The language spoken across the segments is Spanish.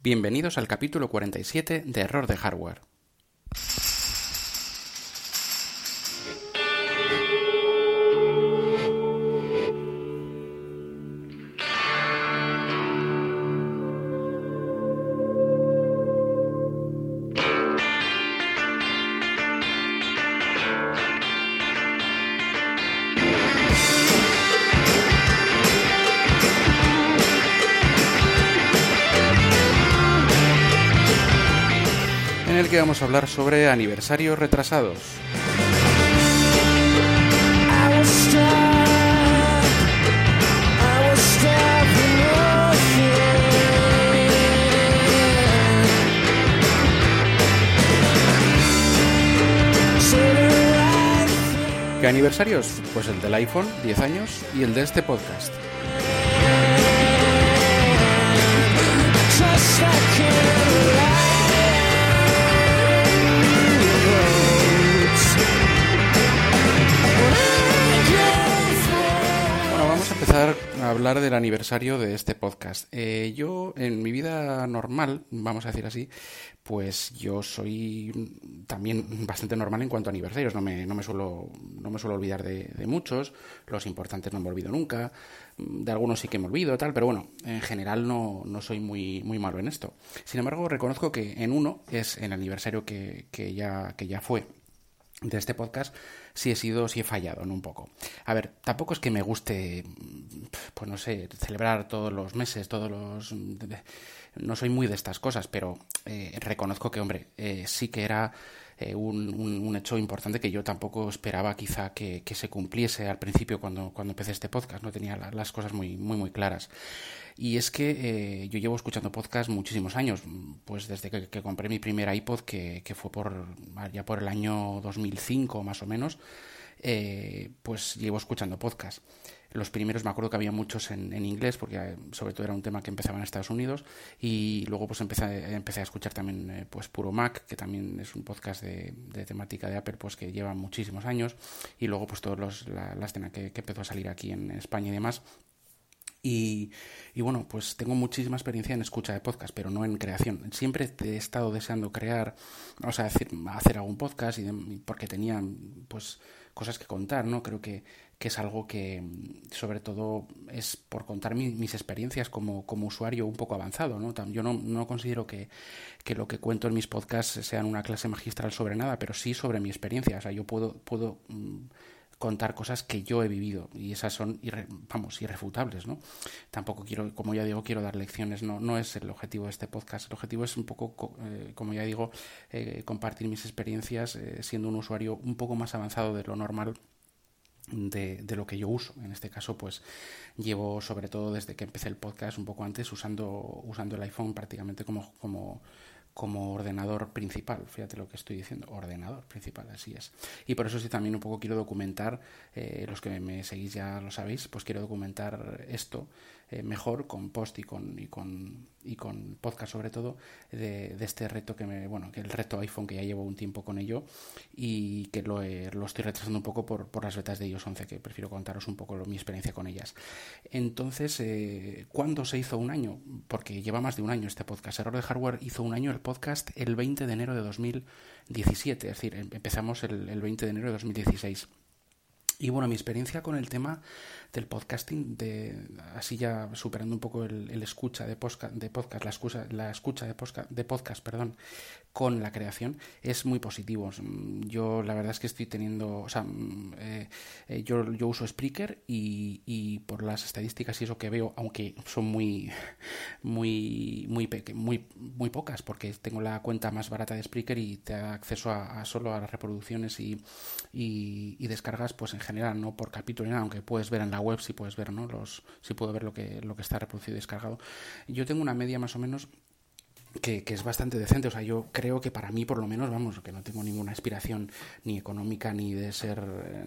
Bienvenidos al capítulo 47 de Error de Hardware. En el que vamos a hablar sobre aniversarios retrasados. ¿Qué aniversarios? Pues el del iPhone, 10 años, y el de este podcast. Del aniversario de este podcast. Eh, yo, en mi vida normal, vamos a decir así, pues yo soy también bastante normal en cuanto a aniversarios. No me, no me, suelo, no me suelo olvidar de, de muchos. Los importantes no me olvido nunca. De algunos sí que me olvido, tal, pero bueno, en general no, no soy muy, muy malo en esto. Sin embargo, reconozco que en uno es el aniversario que, que ya, que ya fue de este podcast si he sido, si he fallado, ¿no? Un poco. A ver, tampoco es que me guste, pues no sé, celebrar todos los meses, todos los... No soy muy de estas cosas, pero eh, reconozco que, hombre, eh, sí que era eh, un, un, hecho importante que yo tampoco esperaba quizá que, que se cumpliese al principio cuando, cuando empecé este podcast, no tenía la, las cosas muy, muy, muy claras. Y es que eh, yo llevo escuchando podcast muchísimos años, pues desde que, que compré mi primer iPod, que, que, fue por ya por el año 2005 más o menos, eh, pues llevo escuchando podcast. Los primeros me acuerdo que había muchos en, en, inglés, porque eh, sobre todo era un tema que empezaba en Estados Unidos, y luego pues empecé, empecé a escuchar también eh, pues Puro Mac, que también es un podcast de, de, temática de Apple, pues que lleva muchísimos años, y luego pues todos los, la, la escena que, que empezó a salir aquí en España y demás. Y, y, bueno, pues tengo muchísima experiencia en escucha de podcast, pero no en creación. Siempre he estado deseando crear, o sea, hacer, hacer algún podcast y de, porque tenía pues cosas que contar, ¿no? Creo que, que es algo que sobre todo es por contar mi, mis experiencias como, como usuario un poco avanzado, ¿no? Yo no, no considero que, que, lo que cuento en mis podcasts sean una clase magistral sobre nada, pero sí sobre mi experiencia. O sea, yo puedo, puedo mmm, contar cosas que yo he vivido y esas son irre, vamos irrefutables no tampoco quiero como ya digo quiero dar lecciones no no es el objetivo de este podcast el objetivo es un poco eh, como ya digo eh, compartir mis experiencias eh, siendo un usuario un poco más avanzado de lo normal de, de, lo que yo uso. En este caso, pues llevo sobre todo desde que empecé el podcast, un poco antes, usando, usando el iPhone prácticamente como, como, como ordenador principal. Fíjate lo que estoy diciendo, ordenador principal, así es. Y por eso sí también un poco quiero documentar, eh, los que me seguís ya lo sabéis, pues quiero documentar esto eh, mejor con post y con, y con, y con podcast sobre todo de, de, este reto que me, bueno, que el reto iPhone que ya llevo un tiempo con ello y que lo, eh, lo estoy retrasando un poco por, por las betas de iOS 11 que prefiero contaros un poco mi experiencia con ellas. Entonces, eh, ¿cuándo se hizo un año? Porque lleva más de un año este podcast. Error de Hardware hizo un año el podcast el 20 de enero de 2017, es decir, empezamos el, el 20 de enero de 2016. Y bueno, mi experiencia con el tema del podcasting, de así ya superando un poco el, escucha de, posca, de podcast, la escucha, la escucha de, posca, de podcast, perdón, con la creación, es muy positivo. Yo la verdad es que estoy teniendo, o sea, eh, yo, yo uso Spreaker y, y por las estadísticas y eso que veo, aunque son muy, muy, muy, muy, muy pocas, porque tengo la cuenta más barata de Spreaker y te da acceso a, solo a las reproducciones y, y, y descargas, pues en general, no por capítulo, aunque puedes ver en la web si puedes ver, ¿no? Los, si puedo ver lo que, lo que está reproducido y descargado. Yo tengo una media más o menos que, que, es bastante decente. O sea, yo creo que para mí, por lo menos, vamos, que no tengo ninguna aspiración ni económica ni de ser. Eh,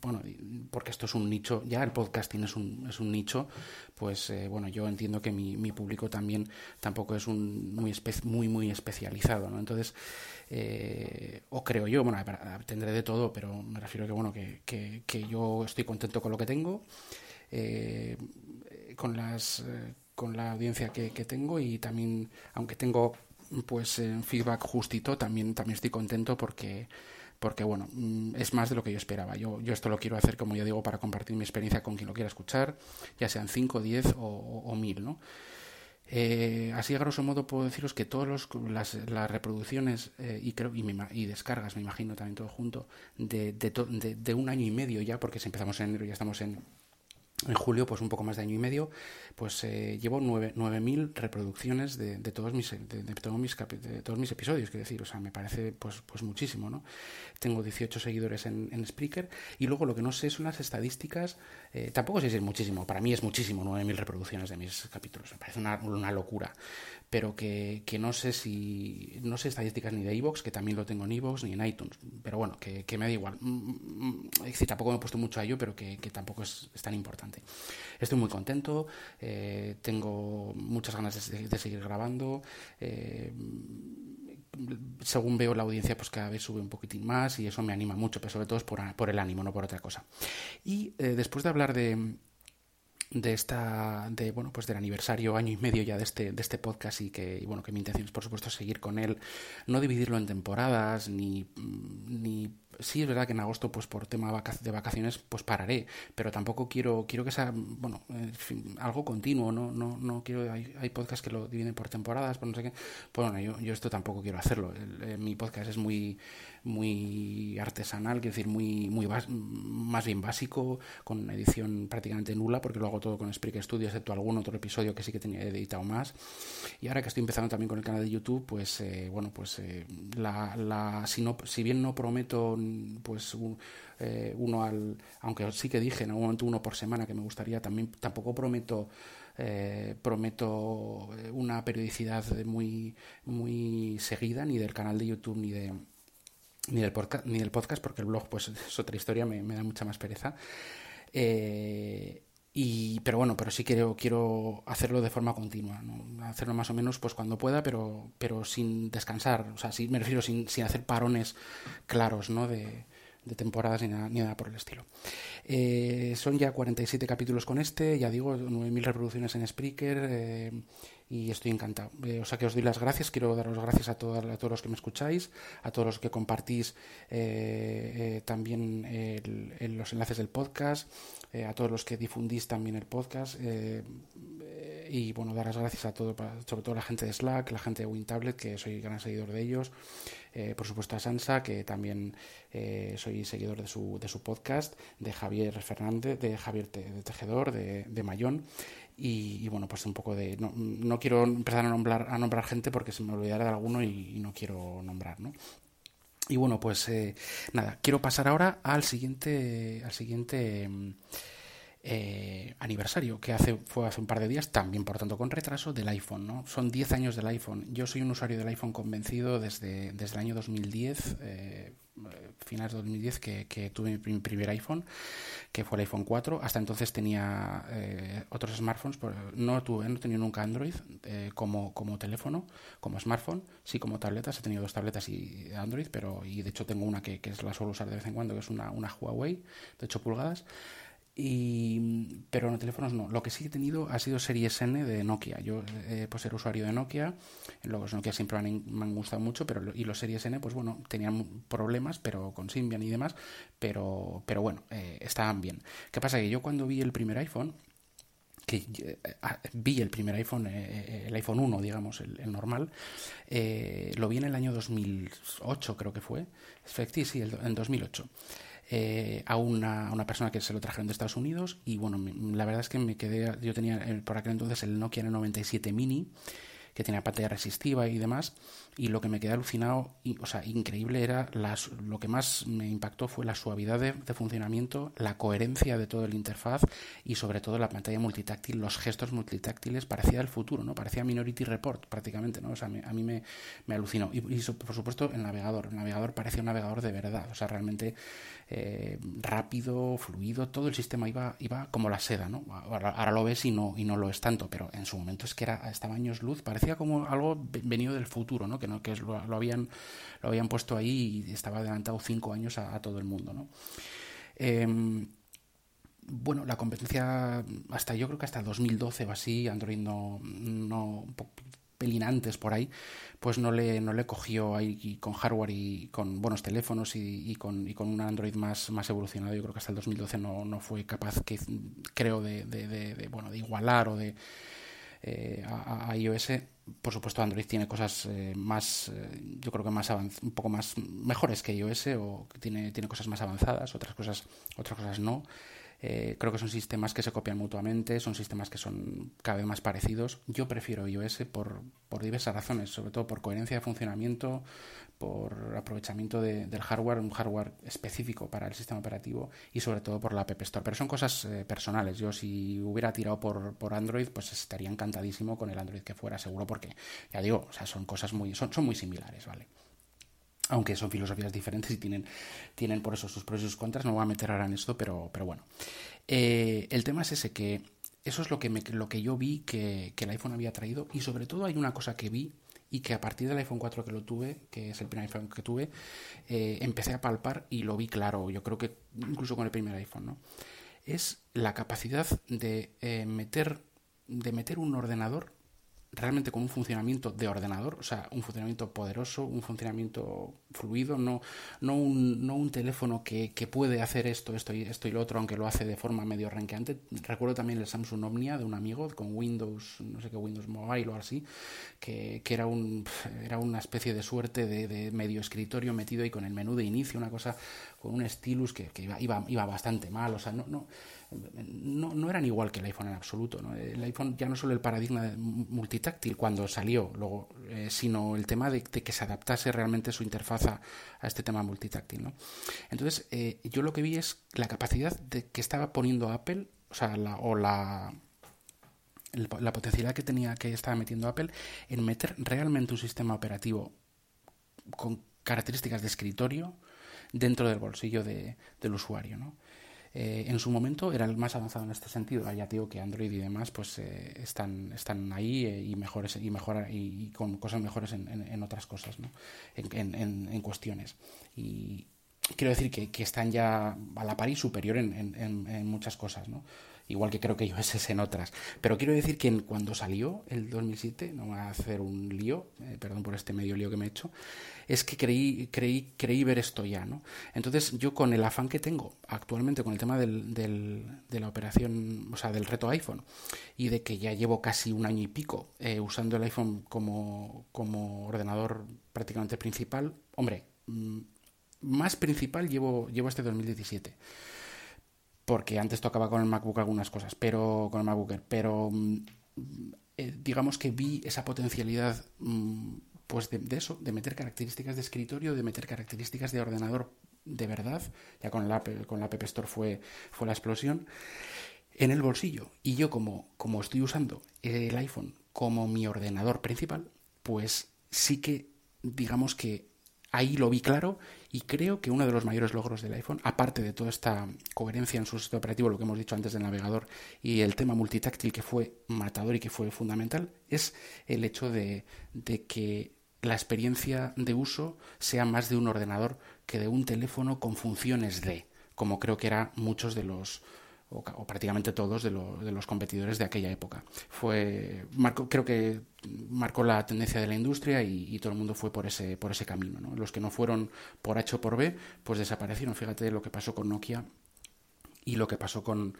bueno, porque esto es un nicho, ya el podcasting es un, es un nicho, pues eh, bueno, yo entiendo que mi, mi, público también tampoco es un muy, muy, muy especializado, ¿no? Entonces, eh, o creo yo, bueno, tendré de todo, pero me refiero a que, bueno, que, que, yo estoy contento con lo que tengo. Eh, con las con la audiencia que, que tengo y también, aunque tengo pues eh, feedback justito, también, también estoy contento porque porque bueno, mm, es más de lo que yo esperaba. Yo, yo esto lo quiero hacer, como ya digo, para compartir mi experiencia con quien lo quiera escuchar, ya sean 5, 10 o, o, o 1000, ¿no? Eh, así, a grosso modo, puedo deciros que todas las, las, reproducciones eh, y, creo, y, me, y, descargas, me imagino también todo junto, de, de, to, de, de, un año y medio ya, porque si empezamos en enero ya estamos en, en julio, pues un poco más de año y medio, pues eh, llevo 9.000 reproducciones de, de, todos mis, de, de, todos mis de todos mis episodios, quiero decir, o sea, me parece pues, pues muchísimo, ¿no? Tengo 18 seguidores en, en Spreaker y luego lo que no sé son las estadísticas, eh, tampoco sé si es muchísimo, para mí es muchísimo 9.000 reproducciones de mis capítulos, me parece una, una locura, pero que, que, no sé si, no sé estadísticas ni de iVoox, que también lo tengo en iVoox ni en iTunes, pero bueno, que, que me da igual, es decir, tampoco me he puesto mucho a ello, pero que, que tampoco es, es tan importante. Estoy muy contento, eh, tengo muchas ganas de, de seguir grabando. Eh, según veo la audiencia, pues cada vez sube un poquitín más y eso me anima mucho, pero sobre todo es por, por el ánimo, no por otra cosa. Y eh, después de hablar de, de esta de bueno pues del aniversario año y medio ya de este de este podcast y que y bueno que mi intención es por supuesto seguir con él. No dividirlo en temporadas ni ni sí es verdad que en agosto pues por tema de vacaciones pues pararé pero tampoco quiero quiero que sea bueno algo continuo no no no quiero hay, hay podcasts que lo dividen por temporadas por no sé qué pues bueno yo, yo esto tampoco quiero hacerlo el, mi podcast es muy muy artesanal, quiero decir, muy, muy más bien básico, con edición prácticamente nula, porque lo hago todo con Spreaker Studio, excepto algún otro episodio que sí que tenía editado más. Y ahora que estoy empezando también con el canal de YouTube, pues eh, bueno, pues eh, la, la, si, no, si bien no prometo pues un, eh, uno al, aunque sí que dije en algún momento uno por semana que me gustaría, también tampoco prometo eh, prometo una periodicidad muy muy seguida ni del canal de YouTube ni de ni del, podcast, ni del podcast, porque el blog pues es otra historia, me, me da mucha más pereza. Eh, y, pero bueno, pero sí quiero, quiero hacerlo de forma continua, ¿no? hacerlo más o menos pues cuando pueda, pero, pero sin descansar, o sea, sí, me refiero sin, sin hacer parones claros ¿no? de, de temporadas ni nada, ni nada por el estilo. Eh, son ya 47 capítulos con este, ya digo, 9.000 reproducciones en Spreaker eh, y estoy encantado. Eh, o sea que os doy las gracias, quiero daros gracias a, todas, a todos los que me escucháis, a todos los que compartís eh, también el, los enlaces del podcast, a todos los que difundís también el podcast y bueno, dar las gracias a todo, sobre todo a la gente de Slack, la gente de WinTablet, que soy gran seguidor de ellos, eh, por supuesto a Sansa, que también eh, soy seguidor de su, de su podcast, de Javier Fernández, de Javier de Tejedor, de, de Mayón, y, bueno, pues un poco de... No, no quiero empezar a nombrar, a nombrar gente porque se me olvidará de alguno y, no quiero nombrar, ¿no? Y bueno, pues eh, nada, quiero pasar ahora al siguiente, al siguiente eh, aniversario que hace, fue hace un par de días, también por tanto con retraso, del iPhone. ¿no? Son 10 años del iPhone. Yo soy un usuario del iPhone convencido desde, desde el año 2010, eh, finales de 2010, que, que tuve mi primer iPhone, que fue el iPhone 4. Hasta entonces tenía eh, otros smartphones, no tuve, no tenía nunca Android eh, como, como teléfono, como smartphone, sí como tabletas. He tenido dos tabletas y Android, pero y de hecho tengo una que, que la suelo usar de vez en cuando, que es una, una Huawei de 8 pulgadas. Y, pero en teléfonos no. Lo que sí he tenido ha sido Series N de Nokia. Yo eh, pues era usuario de Nokia. Los Nokia siempre me han, gustado mucho, pero y los Series N, pues bueno, tenían problemas, pero con Symbian y demás, pero, pero bueno, eh, estaban bien. ¿Qué pasa? Que yo cuando vi el primer iPhone, que eh, vi el primer iPhone, eh, el iPhone 1, digamos, el, el normal, eh, lo vi en el año 2008, creo que fue. Efectivamente, sí, en 2008 eh, a, una, a una persona que se lo trajeron de Estados Unidos y bueno, la verdad es que me quedé, yo tenía eh, por aquel entonces el Nokia N97 Mini que tenía pantalla resistiva y demás y lo que me quedé alucinado, y, o sea, increíble era las, lo que más me impactó fue la suavidad de, funcionamiento, la coherencia de todo el interfaz y sobre todo la pantalla multitáctil, los gestos multitáctiles, parecía el futuro, ¿no? Parecía Minority Report prácticamente, ¿no? O sea, me, a mí me, me alucinó. Y, y, por supuesto el navegador, el navegador parecía un navegador de verdad, o sea, realmente eh, rápido, fluido, todo el sistema iba, iba como la seda, ¿no? Ahora, ahora, lo ves y no, y no lo es tanto, pero en su momento es que era, estaba años luz, parecía como algo venido del futuro, ¿no? Que no que lo, lo, habían, lo habían puesto ahí y estaba adelantado cinco años a, todo el mundo, ¿no? Eh, bueno, la competencia hasta yo creo que hasta 2012 o así, Android no, no un po- pelín antes por ahí, pues no le, no le cogió ahí con hardware y con buenos teléfonos y, con, y con un Android más, más evolucionado. Yo creo que hasta el 2012 no, no fue capaz, que, creo, de, bueno, de igualar o de eh, a iOS. Por supuesto, Android tiene cosas eh, más, eh, yo creo que más un poco más mejores que iOS o tiene, tiene cosas más avanzadas, otras cosas, otras cosas no. Eh, creo que son sistemas que se copian mutuamente, son sistemas que son cada vez más parecidos. Yo prefiero iOS por, por diversas razones, sobre todo por coherencia de funcionamiento, por aprovechamiento de- del hardware, un hardware específico para el sistema operativo y sobre todo por la App Store. Pero son cosas eh, personales. Yo si hubiera tirado por, por Android, pues estaría encantadísimo con el Android que fuera, seguro, porque ya digo, o sea, son cosas muy, son, son muy similares, ¿vale? Aunque son filosofías diferentes y tienen, tienen por eso sus pros y sus contras, no voy a meter ahora en esto, pero, pero bueno. Eh, el tema es ese, que eso es lo que, me, lo que yo vi que, que el iPhone había traído y sobre todo hay una cosa que vi y que a partir del iPhone 4 que lo tuve, que es el primer iPhone que tuve, eh, empecé a palpar y lo vi claro, yo creo que incluso con el primer iPhone, ¿no? Es la capacidad de eh, meter de meter un ordenador realmente con un funcionamiento de ordenador, o sea, un funcionamiento poderoso, un funcionamiento fluido, no, no, un, no un teléfono que, que puede hacer esto, esto y esto y lo otro, aunque lo hace de forma medio ranqueante. Recuerdo también el Samsung Omnia de un amigo con Windows, no sé qué, Windows Mobile o así, que, que era, un, era una especie de suerte de, medio escritorio metido ahí con el menú de inicio, una cosa con un stylus que, que iba, iba, iba bastante mal, o sea, no, no no, no, eran igual que el iPhone en absoluto. ¿no? El iPhone ya no solo el paradigma multitáctil cuando salió, luego, eh, sino el tema de, que se adaptase realmente su interfaz a, a este tema multitáctil. ¿no? Entonces, eh, yo lo que vi es la capacidad de que estaba poniendo Apple, o sea, la, o la, la potencialidad que tenía que estaba metiendo Apple en meter realmente un sistema operativo con características de escritorio dentro del bolsillo de, del usuario, ¿no? Eh, en su momento era el más avanzado en este sentido. Ya digo que Android y demás pues eh, están, están ahí eh, y mejores y mejor y, con cosas mejores en, en, en otras cosas, ¿no? en, en, cuestiones. Y quiero decir que, que, están ya a la par y superior en, muchas cosas, ¿no? Igual que creo que iOS es en otras. Pero quiero decir que cuando salió el 2007, no voy a hacer un lío, eh, perdón por este medio lío que me he hecho, es que creí, creí, creí ver esto ya, ¿no? Entonces yo con el afán que tengo actualmente con el tema del, del, de la operación, o sea, del reto iPhone, y de que ya llevo casi un año y pico eh, usando el iPhone como, como ordenador prácticamente principal, hombre, mmm, más principal llevo, llevo este 2017 porque antes tocaba con el MacBook algunas cosas, pero con el MacBook Air, pero eh, digamos que vi esa potencialidad mm, pues de, de, eso, de meter características de escritorio, de meter características de ordenador de verdad, ya con la, con la App Store fue, fue la explosión, en el bolsillo. Y yo como, como estoy usando el iPhone como mi ordenador principal, pues sí que digamos que ahí lo vi claro y creo que uno de los mayores logros del iPhone, aparte de toda esta coherencia en su sistema operativo, lo que hemos dicho antes del navegador y el tema multitáctil que fue matador y que fue fundamental, es el hecho de, que la experiencia de uso sea más de un ordenador que de un teléfono con funciones de, como creo que eran muchos de los o, o prácticamente todos de, lo, de, los competidores de aquella época. Fue, creo que marcó la tendencia de la industria y, todo el mundo fue por ese, por ese camino. ¿no? Los que no fueron por H o por B, pues desaparecieron. Fíjate lo que pasó con Nokia y lo que pasó con,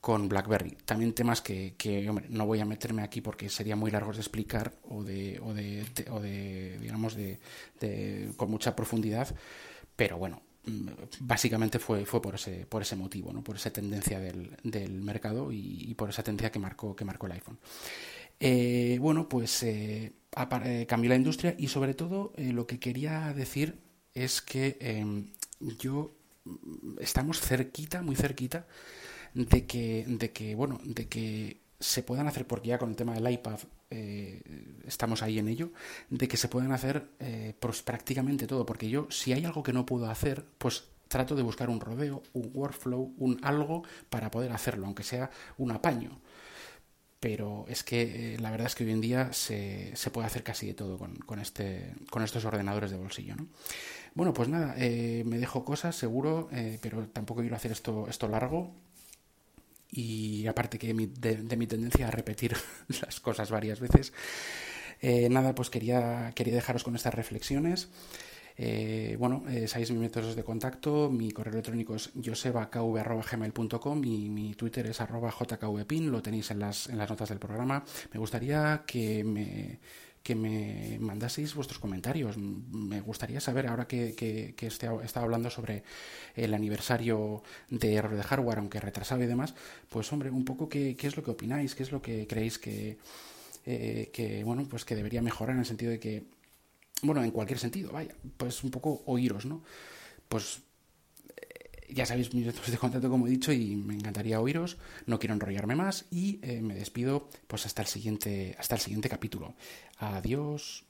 con BlackBerry. También temas que, hombre, no voy a meterme aquí porque sería muy largos de explicar o de, o de, o de digamos, de, con mucha profundidad, pero bueno, básicamente fue, fue por, ese, por ese motivo, ¿no? por esa tendencia del, del mercado y, por esa tendencia que marcó, que marcó el iPhone. Eh, bueno, pues eh, cambió la industria y sobre todo eh, lo que quería decir es que em, yo estamos cerquita, muy cerquita, de que, de que, bueno, de que se puedan hacer, porque ya con el tema del iPad eh, estamos ahí en ello, de que se puedan hacer pues, prácticamente todo, porque yo si hay algo que no puedo hacer, pues trato de buscar un rodeo, un workflow, un algo para poder hacerlo, aunque sea un apaño. Pero es que eh, la verdad es que hoy en día se, se puede hacer casi de todo con, con, este, con estos ordenadores de bolsillo. ¿no? Bueno, pues nada, me dejo cosas, seguro, pero tampoco quiero hacer esto, esto largo. Y aparte que mi- de, mi tendencia a repetir las cosas varias veces, eh, nada, pues quería, quería dejaros con estas reflexiones. Eh, bueno, eh, sabéis mis métodos de contacto, mi correo electrónico es josebakv.gmail.com y mi Twitter es arroba jkvpin, lo tenéis en las, en las notas del programa. Me gustaría que me, que me mandaseis vuestros comentarios. Me gustaría saber, ahora que, que, que este- he estado hablando sobre el aniversario de error de hardware, aunque retrasado y demás, pues hombre, un poco qué, qué es lo que opináis, qué es lo que creéis que, eh, que bueno, pues que debería mejorar en el sentido de que bueno, en cualquier sentido, vaya, pues un poco oíros, ¿no? Pues ya sabéis mis métodos de contacto, como he dicho, y me encantaría oíros. No quiero enrollarme más y eh, me despido, pues hasta el siguiente, hasta el siguiente capítulo. Adiós.